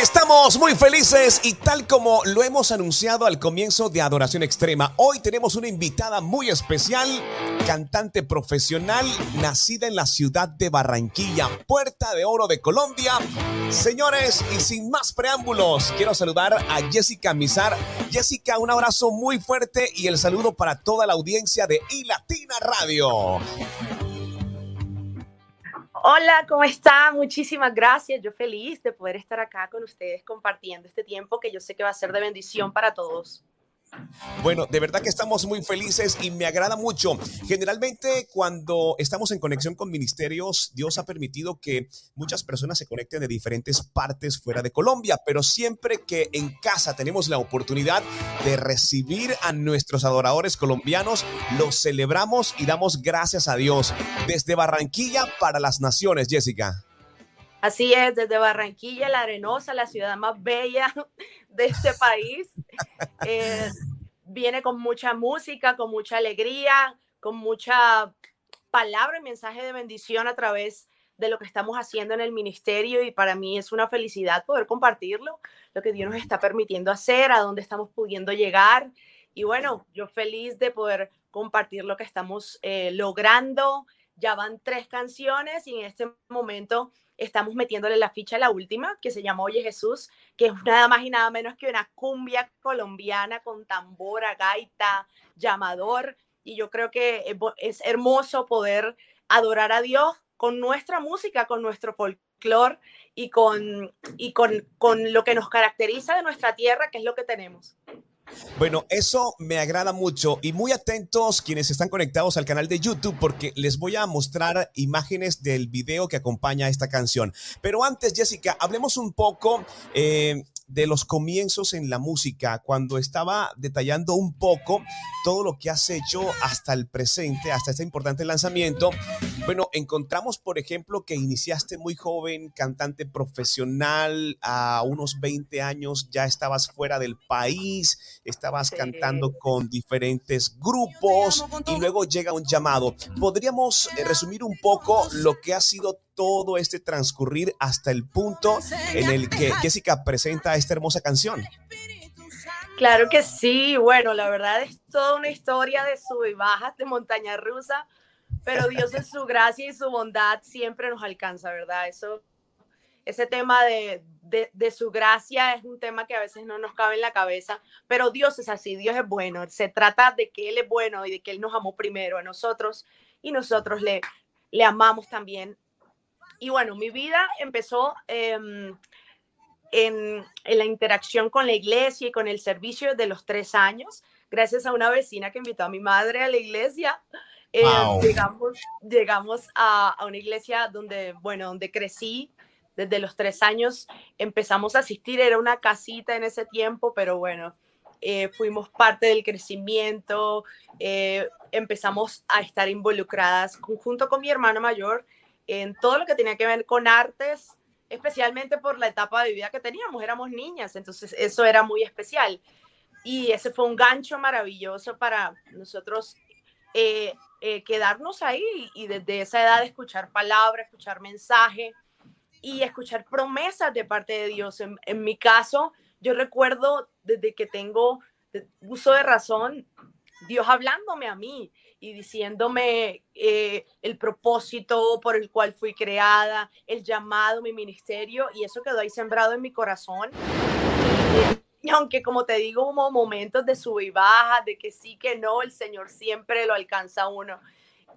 Estamos muy felices y tal como lo hemos anunciado al comienzo de Adoración Extrema, hoy tenemos una invitada muy especial, cantante profesional, nacida en la ciudad de Barranquilla, Puerta de Oro de Colombia. Señores, y sin más preámbulos, quiero saludar a Jessica Mizar. Jessica, un abrazo muy fuerte y el saludo para toda la audiencia de iLatina Radio. Hola, ¿cómo están? Muchísimas gracias. Yo feliz de poder estar acá con ustedes compartiendo este tiempo que yo sé que va a ser de bendición para todos. Bueno, de verdad que estamos muy felices y me agrada mucho. Generalmente cuando estamos en conexión con ministerios, Dios ha permitido que muchas personas se conecten de diferentes partes fuera de Colombia, pero siempre que en casa tenemos la oportunidad de recibir a nuestros adoradores colombianos, los celebramos y damos gracias a Dios. Desde Barranquilla para las naciones, Jessica. Así es, desde Barranquilla, la Arenosa, la ciudad más bella de este país. Eh, viene con mucha música, con mucha alegría, con mucha palabra y mensaje de bendición a través de lo que estamos haciendo en el ministerio y para mí es una felicidad poder compartirlo, lo que Dios nos está permitiendo hacer, a dónde estamos pudiendo llegar. Y bueno, yo feliz de poder compartir lo que estamos eh, logrando. Ya van tres canciones y en este momento estamos metiéndole la ficha a la última, que se llama Oye Jesús, que es nada más y nada menos que una cumbia colombiana con tambora, gaita, llamador. Y yo creo que es hermoso poder adorar a Dios con nuestra música, con nuestro folclore y, con, y con, con lo que nos caracteriza de nuestra tierra, que es lo que tenemos. Bueno, eso me agrada mucho y muy atentos quienes están conectados al canal de YouTube porque les voy a mostrar imágenes del video que acompaña esta canción. Pero antes, Jessica, hablemos un poco eh, de los comienzos en la música, cuando estaba detallando un poco todo lo que has hecho hasta el presente, hasta este importante lanzamiento. Bueno, encontramos, por ejemplo, que iniciaste muy joven, cantante profesional, a unos 20 años ya estabas fuera del país, estabas cantando con diferentes grupos y luego llega un llamado. ¿Podríamos eh, resumir un poco lo que ha sido todo este transcurrir hasta el punto en el que Jessica presenta esta hermosa canción. Claro que sí, bueno, la verdad es toda una historia de sub y bajas de montaña rusa, pero Dios en su gracia y su bondad siempre nos alcanza, ¿verdad? Eso, ese tema de, de, su gracia es un tema que a veces no nos cabe en la cabeza, pero Dios es así, Dios es bueno, se trata de que Él es bueno y de que Él nos amó primero a nosotros y nosotros le, le amamos también y bueno, mi vida empezó em, en, la interacción con la iglesia y con el servicio de los tres años, gracias a una vecina que invitó a mi madre a la iglesia. Eh, llegamos llegamos a, una iglesia donde, bueno, donde crecí desde los tres años. Empezamos a asistir, era una casita en ese tiempo, pero bueno, eh, fuimos parte del crecimiento, eh, empezamos a estar involucradas junto con mi hermano mayor en todo lo que tenía que ver con artes, especialmente por la etapa de vida que teníamos, éramos niñas, entonces eso era muy especial. Y ese fue un gancho maravilloso para nosotros eh, eh, quedarnos ahí y desde esa edad escuchar palabras, escuchar mensaje y escuchar promesas de parte de Dios. En, en mi caso, yo recuerdo desde que tengo uso de razón, Dios hablándome a mí y diciéndome eh, el propósito por el cual fui creada, el llamado, mi ministerio, y eso quedó ahí sembrado en mi corazón. Aunque como te digo, hubo momentos de sub y baja, de que sí, que no, el Señor siempre lo alcanza a uno.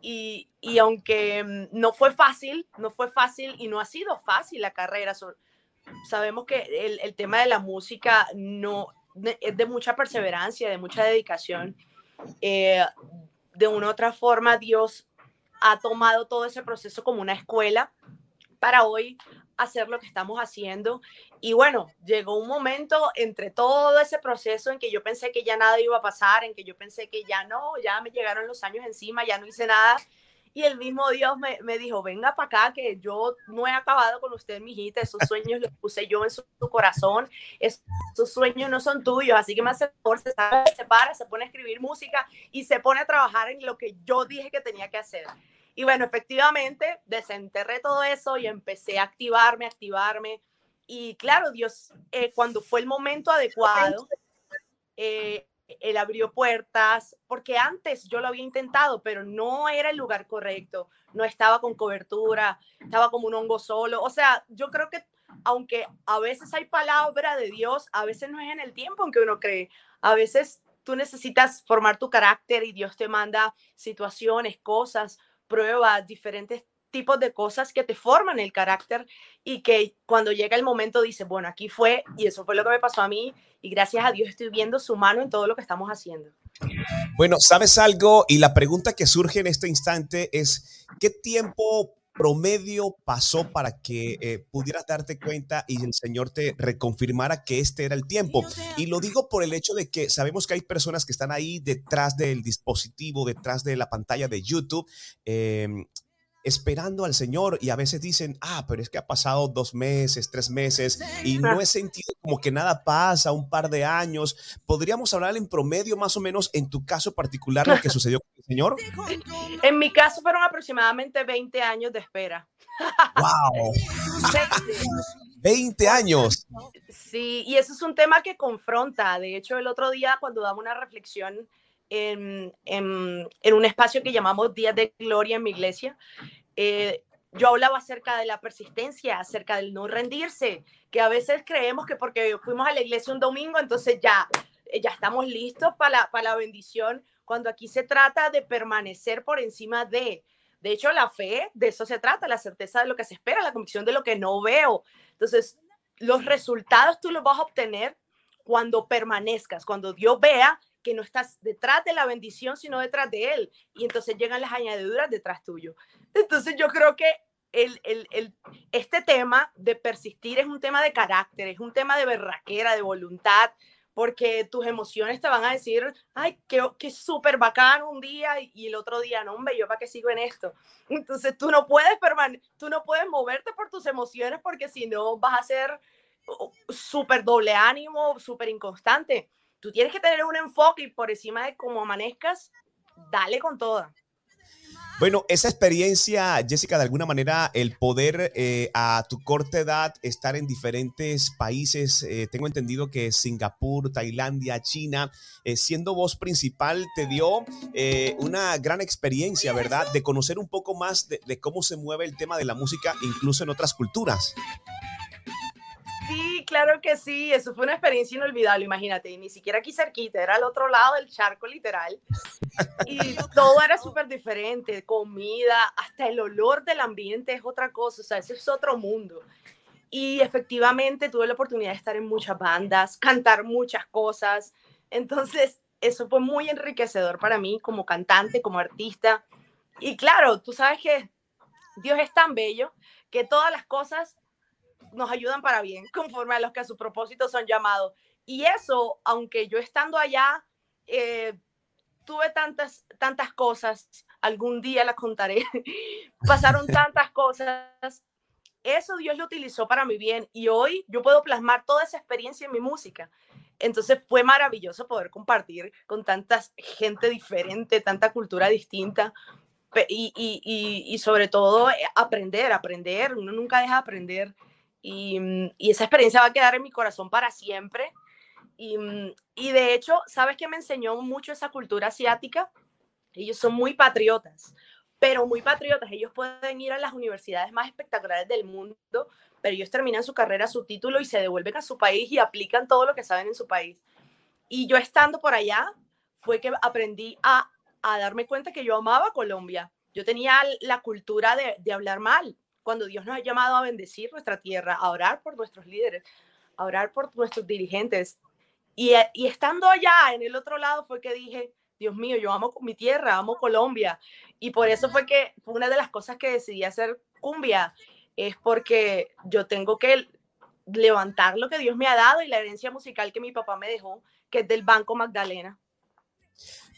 Y, y, aunque mm, no fue fácil, no fue fácil y no ha sido fácil la carrera. sabemos que el, el tema de la música no es de mucha perseverancia, de mucha dedicación. Eh, de una u otra forma Dios ha tomado todo ese proceso como una escuela para hoy hacer lo que estamos haciendo. Y bueno, llegó un momento entre todo ese proceso en que yo pensé que ya nada iba a pasar, en que yo pensé que ya no, ya me llegaron los años encima, ya no hice nada. Y el mismo Dios me, me dijo, venga para acá, que yo no he acabado con usted, mijita, esos sueños los puse yo en su, corazón, esos sueños no son tuyos, así que me hace por se para, se pone a escribir música y se pone a trabajar en lo que yo dije que tenía que hacer. Y bueno, efectivamente, desenterré todo eso y empecé a activarme, activarme. y claro, Dios, eh, cuando fue el momento adecuado, eh, él abrió puertas, porque antes yo lo había intentado, pero no era el lugar correcto, no estaba con cobertura, estaba como un hongo solo. O sea, yo creo que aunque a veces hay palabra de Dios, a veces no es en el tiempo en que uno cree, a veces tú necesitas formar tu carácter y Dios te manda situaciones, cosas, pruebas, diferentes tipos de cosas que te forman el carácter y que cuando llega el momento dices, bueno, aquí fue y eso fue lo que me pasó a mí y gracias a Dios estoy viendo su mano en todo lo que estamos haciendo. Bueno, ¿sabes algo? Y la pregunta que surge en este instante es, ¿qué tiempo promedio pasó para que eh, pudieras darte cuenta y el Señor te reconfirmara que este era el tiempo? Y lo digo por el hecho de que sabemos que hay personas que están ahí detrás del dispositivo, detrás de la pantalla de YouTube. Em, esperando al Señor y a veces dicen, ah, pero es que ha pasado dos meses, tres meses y no he sentido como que nada pasa, un par de años. ¿Podríamos hablar en promedio más o menos en tu caso particular lo que sucedió con el Señor? En mi caso fueron aproximadamente 20 años de espera. ¡Wow! 20 años. Sí, y eso es un tema que confronta. De hecho, el otro día cuando damos una reflexión en, un espacio que llamamos Días de Gloria en mi iglesia, eh, yo hablaba acerca de la persistencia, acerca del no rendirse, que a veces creemos que porque fuimos a la iglesia un domingo, entonces ya, ya estamos listos para la, para la bendición, cuando aquí se trata de permanecer por encima de, de hecho, la fe, de eso se trata, la certeza de lo que se espera, la convicción de lo que no veo. Entonces, los resultados tú los vas a obtener cuando permanezcas, cuando Dios vea que no estás detrás de la bendición, sino detrás de Él. Y entonces llegan las añadiduras detrás tuyo. Entonces yo creo que el, el, el, este tema de persistir es un tema de carácter, es un tema de berraquera, de voluntad, porque tus emociones te van a decir, ay, qué, qué súper bacán un día y, el otro día, no, hombre, yo para qué sigo en esto. Entonces tú no puedes tú no puedes moverte por tus emociones porque si no vas a ser uh, súper doble ánimo, súper inconstante tú tienes que tener un enfoque y por encima de cómo amanezcas, dale con toda. Bueno, esa experiencia, Jessica, de alguna manera, el poder eh, a tu corta edad estar en diferentes países, eh, tengo entendido que Singapur, Tailandia, China, eh, siendo voz principal, te dio una gran experiencia, ¿verdad? De conocer un poco más de cómo se mueve el tema de la música, incluso en otras culturas. Claro que sí, eso fue una experiencia inolvidable, imagínate, y ni siquiera aquí cerquita, era al otro lado del charco literal. Y todo era súper diferente, comida, hasta el olor del ambiente es otra cosa, o sea, ese es otro mundo. Y efectivamente tuve la oportunidad de estar en muchas bandas, cantar muchas cosas, entonces eso fue muy enriquecedor para mí como cantante, como artista. Y claro, tú sabes que Dios es tan bello que todas las cosas nos ayudan para bien, conforme a los que a su propósito son llamados. Y eso, aunque yo estando allá, eh, tuve tantas, tantas cosas, algún día las contaré, pasaron tantas cosas, eso Dios lo utilizó para mi bien y hoy yo puedo plasmar toda esa experiencia en mi música. Entonces fue maravilloso poder compartir con tanta gente diferente, tanta cultura distinta y, y, y sobre todo eh, aprender, aprender, uno nunca deja de aprender Mm, y, esa experiencia va a quedar en mi corazón para siempre. Y, mm, y, de hecho, ¿sabes qué me enseñó mucho esa cultura asiática? Ellos son muy patriotas, pero muy patriotas. Ellos pueden ir a las universidades más espectaculares del mundo, pero ellos terminan su carrera, su título y se devuelven a su país y aplican todo lo que saben en su país. Y yo estando por allá, fue que aprendí a, darme cuenta que yo amaba Colombia. Yo tenía la cultura de hablar mal, cuando Dios nos ha llamado a bendecir nuestra tierra, a orar por nuestros líderes, a orar por nuestros dirigentes. Y, eh, y estando allá en el otro lado fue que dije, Dios mío, yo amo mi tierra, amo Colombia. Y por eso fue que fue una de las cosas que decidí hacer cumbia, es porque yo tengo que levantar lo que Dios me ha dado y la herencia musical que mi papá me dejó, que es del Banco Magdalena.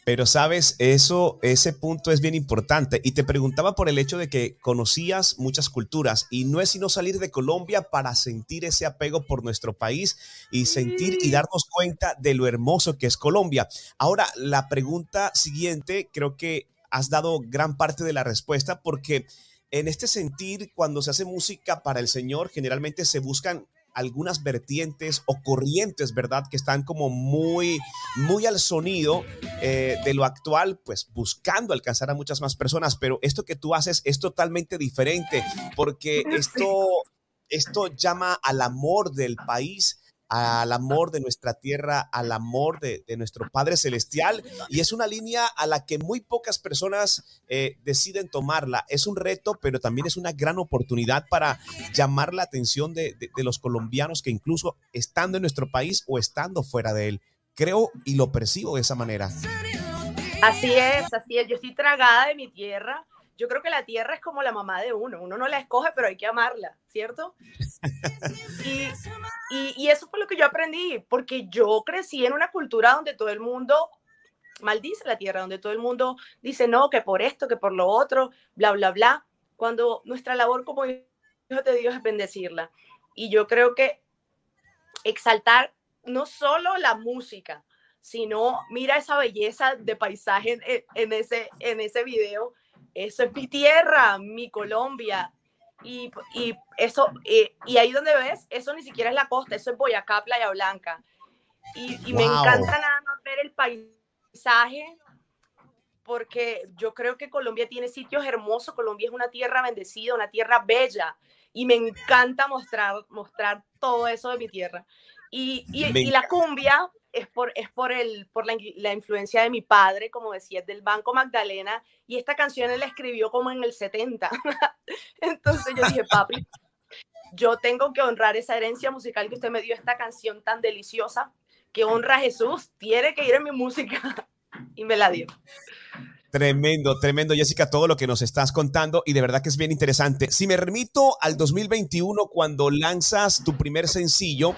Pero sabes, eso, ese punto es bien importante. Y te preguntaba por el hecho de que conocías muchas culturas y no es sino salir de Colombia para sentir ese apego por nuestro país y sentir y darnos cuenta de lo hermoso que es Colombia. Ahora, la pregunta siguiente, creo que has dado gran parte de la respuesta porque en este sentir, cuando se hace música para el Señor, generalmente se buscan algunas vertientes o corrientes, ¿verdad? Que están como muy, muy al sonido eh, de lo actual, pues buscando alcanzar a muchas más personas, pero esto que tú haces es totalmente diferente porque esto, esto llama al amor del país al amor de nuestra tierra, al amor de, nuestro Padre Celestial. Y es una línea a la que muy pocas personas eh, deciden tomarla. Es un reto, pero también es una gran oportunidad para llamar la atención de, los colombianos que incluso estando en nuestro país o estando fuera de él. Creo y lo percibo de esa manera. Así es, así es. Yo estoy tragada de mi tierra yo creo que la tierra es como la mamá de uno, uno no la escoge, pero hay que amarla, ¿cierto? Y, eso fue lo que yo aprendí, porque yo crecí en una cultura donde todo el mundo maldice la tierra, donde todo el mundo dice no, que por esto, que por lo otro, bla, bla, bla, cuando nuestra labor como hijo de Dios es bendecirla. Y yo creo que exaltar no solo la música, sino mira esa belleza de paisaje en, en ese, en ese video eso es mi tierra, mi Colombia. Y, y eso, eh, y ahí donde ves, eso ni siquiera es la costa, eso es Boyacá, Playa Blanca. Y, y me encanta nada más ver el paisaje, porque yo creo que Colombia tiene sitios hermosos, Colombia es una tierra bendecida, una tierra bella, y me encanta mostrar, mostrar todo eso de mi tierra. Y, y, y la cumbia, es por, es por, el, por la, influencia de mi padre, como decía, del Banco Magdalena, y esta canción él la escribió como en el 70. Entonces yo dije, papi, yo tengo que honrar esa herencia musical que usted me dio, esta canción tan deliciosa, que honra a Jesús, tiene que ir en mi música, y me la dio. Tremendo, tremendo, Jessica, todo lo que nos estás contando y de verdad que es bien interesante. Si me remito al 2021, cuando lanzas tu primer sencillo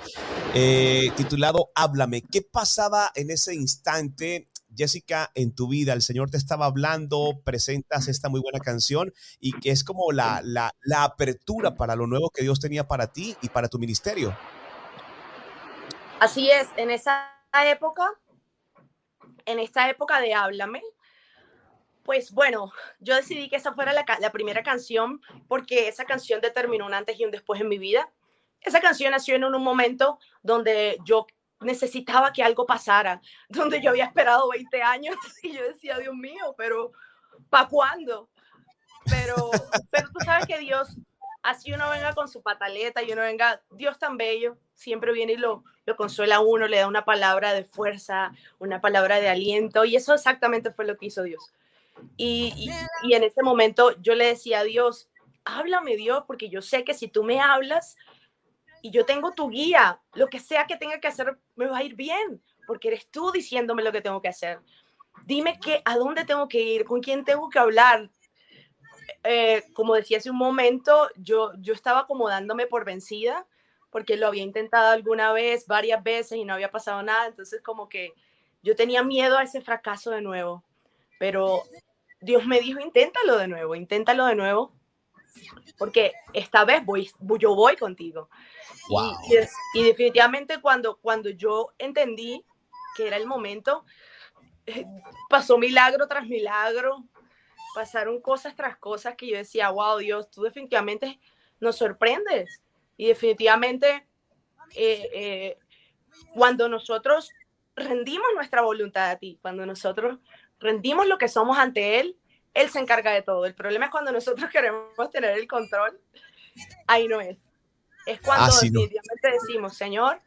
eh, titulado Háblame, ¿qué pasaba en ese instante? Jessica, en tu vida, el Señor te estaba hablando, presentas esta muy buena canción y que es como la, la, la apertura para lo nuevo que Dios tenía para ti y para tu ministerio. Así es, en esa época, en esta época de Háblame, pues bueno, yo decidí que esa fuera la, primera canción porque esa canción determinó un antes y un después en mi vida. Esa canción nació en un momento donde yo necesitaba que algo pasara, donde yo había esperado 20 años y yo decía, Dios mío, pero ¿para cuándo? Pero, pero tú sabes que Dios, así uno venga con su pataleta y uno venga, Dios tan bello, siempre viene y lo, lo consuela a uno, le da una palabra de fuerza, una palabra de aliento y eso exactamente fue lo que hizo Dios. Y, y, en ese momento yo le decía a Dios, háblame Dios, porque yo sé que si tú me hablas y yo tengo tu guía, lo que sea que tenga que hacer me va a ir bien, porque eres tú diciéndome lo que tengo que hacer. Dime que, a dónde tengo que ir, con quién tengo que hablar. Eh, como decía hace un momento, yo, yo estaba como dándome por vencida, porque lo había intentado alguna vez, varias veces y no había pasado nada. Entonces como que yo tenía miedo a ese fracaso de nuevo. Pero Dios me dijo, inténtalo de nuevo, inténtalo de nuevo, porque esta vez voy, yo voy contigo. Y, definitivamente cuando, cuando yo entendí que era el momento, eh, pasó milagro tras milagro, pasaron cosas tras cosas que yo decía, wow, Dios, tú definitivamente nos sorprendes. Y definitivamente, eh, eh, cuando nosotros rendimos nuestra voluntad a ti, cuando nosotros rendimos lo que somos ante Él, Él se encarga de todo. El problema es cuando nosotros queremos tener el control, ahí no es. Es cuando ah, definitivamente decimos, Señor,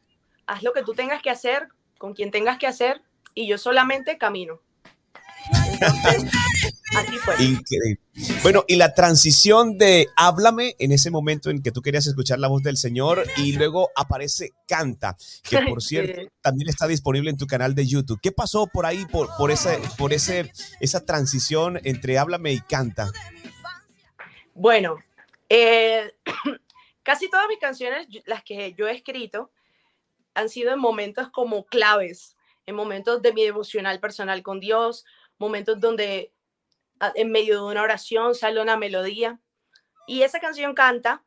haz lo que tú tengas que hacer, con quien tengas que hacer, y yo solamente camino. así fue. Increíble. Bueno, y la transición de háblame en ese momento en que tú querías escuchar la voz del Señor y luego aparece Canta, que por cierto también está disponible en tu canal de YouTube. ¿Qué pasó por ahí, por, por, ese, por ese, esa transición entre háblame y Canta? Bueno, eh, casi todas mis canciones, las que yo he escrito, han sido en momentos como claves, en momentos de mi devocional personal con Dios, momentos donde en medio de una oración sale una melodía. Y esa canción canta,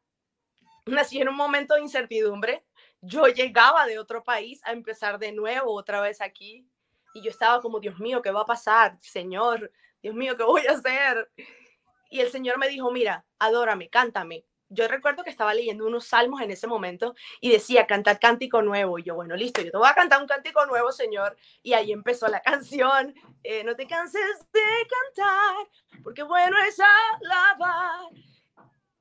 nació en un momento de incertidumbre. Yo llegaba de otro país a empezar de nuevo otra vez aquí. Y yo estaba como, Dios mío, ¿qué va a pasar? Señor, Dios mío, ¿qué voy a hacer? Y el Señor me dijo, mira, adórame, cántame, yo recuerdo que estaba leyendo unos salmos en ese momento y decía cantar cántico nuevo. Y yo, bueno, listo, yo te voy a cantar un cántico nuevo, Señor. Y ahí empezó la canción. Eh, no te canses de cantar, porque bueno es alabar.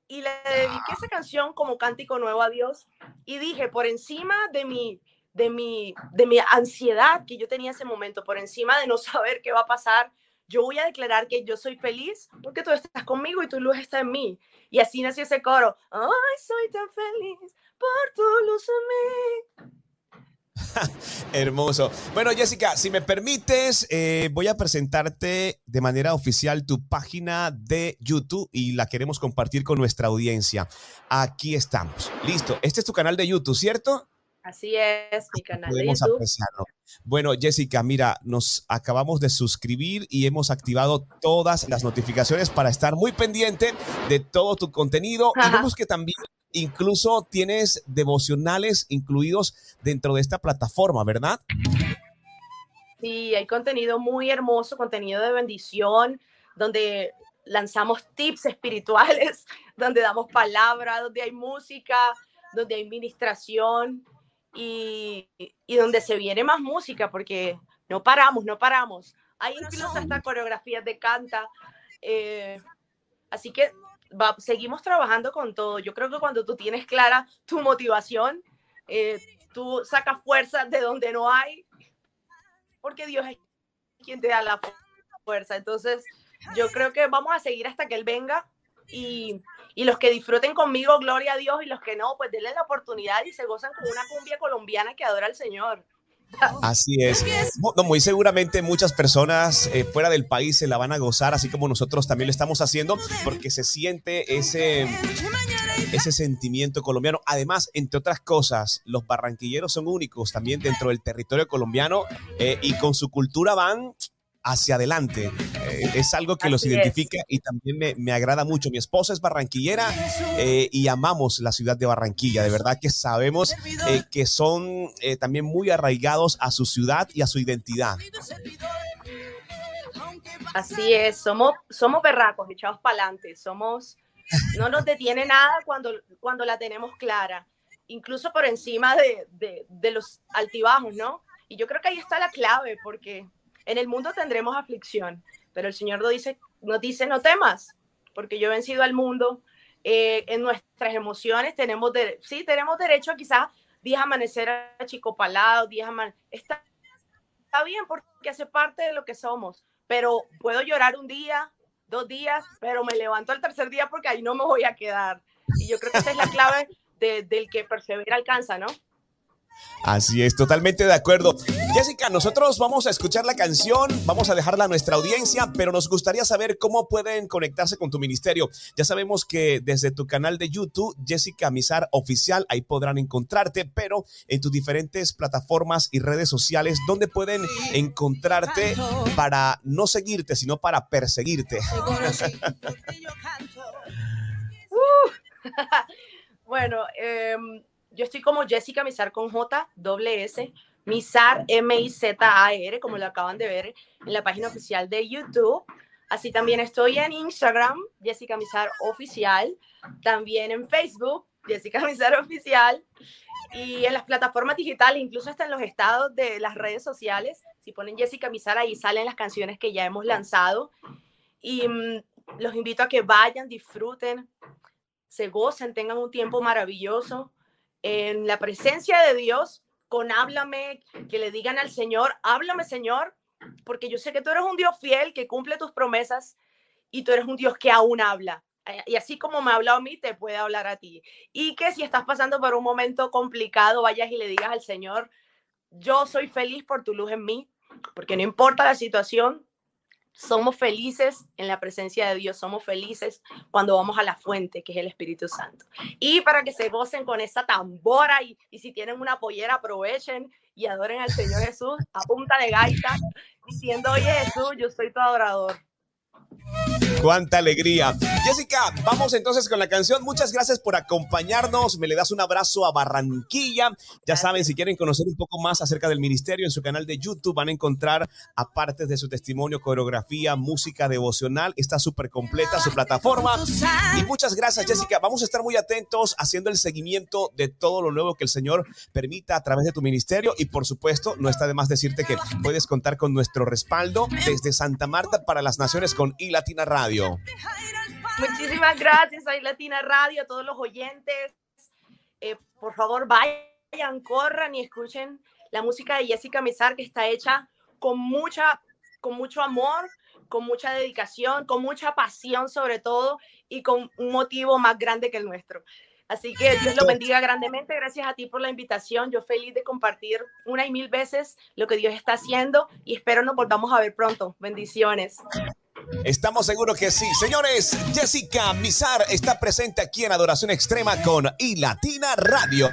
Y le dediqué esa canción como cántico nuevo a Dios. Y dije, por encima de mi, de mi, de mi ansiedad que yo tenía ese momento, por encima de no saber qué va a pasar, yo voy a declarar que yo soy feliz porque tú estás conmigo y tu luz está en mí. Y así nació ese coro. Ay, soy tan feliz por tu luz en mí. Hermoso. Bueno, Jessica, si me permites, eh, voy a presentarte de manera oficial tu página de YouTube y la queremos compartir con nuestra audiencia. Aquí estamos. Listo. Este es tu canal de YouTube, ¿cierto? Así es, mi canal de YouTube. Bueno, Jessica, mira, nos acabamos de suscribir y hemos activado todas las notificaciones para estar muy pendiente de todo tu contenido. Y vemos que también incluso tienes devocionales incluidos dentro de esta plataforma, ¿verdad? Sí, hay contenido muy hermoso, contenido de bendición, donde lanzamos tips espirituales, donde damos palabra, donde hay música, donde hay ministración y, y, donde se viene más música, porque no paramos, no paramos. Hay incluso hasta coreografías de canta. Eh, así que va, seguimos trabajando con todo. Yo creo que cuando tú tienes clara tu motivación, eh, tú sacas fuerza de donde no hay, porque Dios es quien te da la fuerza. Entonces, yo creo que vamos a seguir hasta que Él venga y y los que disfruten conmigo, gloria a Dios, y los que no, pues denle la oportunidad y se gozan con una cumbia colombiana que adora al Señor. Así es. muy seguramente muchas personas eh, fuera del país se la van a gozar, así como nosotros también lo estamos haciendo, porque se siente ese, ese sentimiento colombiano. Además, entre otras cosas, los barranquilleros son únicos también dentro del territorio colombiano eh, y con su cultura van hacia adelante. Eh, es algo que los identifica y también me, agrada mucho. Mi esposa es barranquillera eh, y amamos la ciudad de Barranquilla. De verdad que sabemos eh, que son también muy arraigados a su ciudad y a su identidad. Así es, somos, somos berracos, echados para adelante, somos, no nos detiene nada cuando, cuando la tenemos clara, incluso por encima de, de, de los altibajos, ¿no? Y yo creo que ahí está la clave, porque en el mundo tendremos aflicción, pero el Señor nos dice, nos dice no temas, porque yo he vencido al mundo. Eh, en nuestras emociones tenemos, de, sí, tenemos derecho a quizás días amanecer achicopalados, días amanecer, está, está bien porque hace parte de lo que somos, pero puedo llorar un día, dos días, pero me levanto el tercer día porque ahí no me voy a quedar. Y yo creo que esa es la clave del que persevera alcanza, ¿no? Así es, totalmente de acuerdo. Jessica, nosotros vamos a escuchar la canción, vamos a dejarla a nuestra audiencia, pero nos gustaría saber cómo pueden conectarse con tu ministerio. Ya sabemos que desde tu canal de YouTube, Jessica Mizar Oficial, ahí podrán encontrarte, pero en tus diferentes plataformas y redes sociales, ¿dónde pueden encontrarte para no seguirte, sino para perseguirte? bueno, eh yo estoy como Jessica Mizar con J, doble S, Mizar, M-I-Z-A-R, como lo acaban de ver en la página oficial de YouTube. Así también estoy en Instagram, Jessica Mizar Oficial, también en Facebook, Jessica Mizar Oficial, y en las plataformas digitales, incluso hasta en los estados de las redes sociales. Si ponen Jessica Mizar, ahí salen las canciones que ya hemos lanzado. Y mm, los invito a que vayan, disfruten, se gocen, tengan un tiempo maravilloso en la presencia de Dios, con háblame, que le digan al Señor, háblame Señor, porque yo sé que tú eres un Dios fiel que cumple tus promesas y tú eres un Dios que aún habla. Eh, y así como me ha hablado a mí, te puede hablar a ti. Y que si estás pasando por un momento complicado, vayas y le digas al Señor, yo soy feliz por tu luz en mí, porque no importa la situación, somos felices en la presencia de Dios, somos felices cuando vamos a la fuente, que es el Espíritu Santo. Y para que se gocen con esa tambora y, y si tienen una pollera, aprovechen y adoren al Señor Jesús a punta de gaita, diciendo, oye Jesús, yo soy tu adorador. Cuánta alegría. Jessica, vamos entonces con la canción. Muchas gracias por acompañarnos. Me le das un abrazo a Barranquilla. Ya saben, si quieren conocer un poco más acerca del ministerio, en su canal de YouTube van a encontrar, aparte de su testimonio, coreografía, música devocional. Está súper completa su plataforma. Y muchas gracias, Jessica. Vamos a estar muy atentos haciendo el seguimiento de todo lo nuevo que el Señor permita a través de tu ministerio. Y por supuesto, no está de más decirte que puedes contar con nuestro respaldo desde Santa Marta para las Naciones con iLatina Radio. Muchísimas gracias a iLatina Radio, a todos los oyentes. Eh, por favor, vayan, corran y escuchen la música de Jessica Mizar, que está hecha con mucha, con mucho amor, con mucha dedicación, con mucha pasión sobre todo y con un motivo más grande que el nuestro. Así que Dios lo bendiga grandemente. Gracias a ti por la invitación. Yo feliz de compartir una y mil veces lo que Dios está haciendo y espero nos volvamos a ver pronto. Bendiciones. Estamos seguros que sí. Señores, Jessica Mizar está presente aquí en Adoración Extrema con iLatina Radio.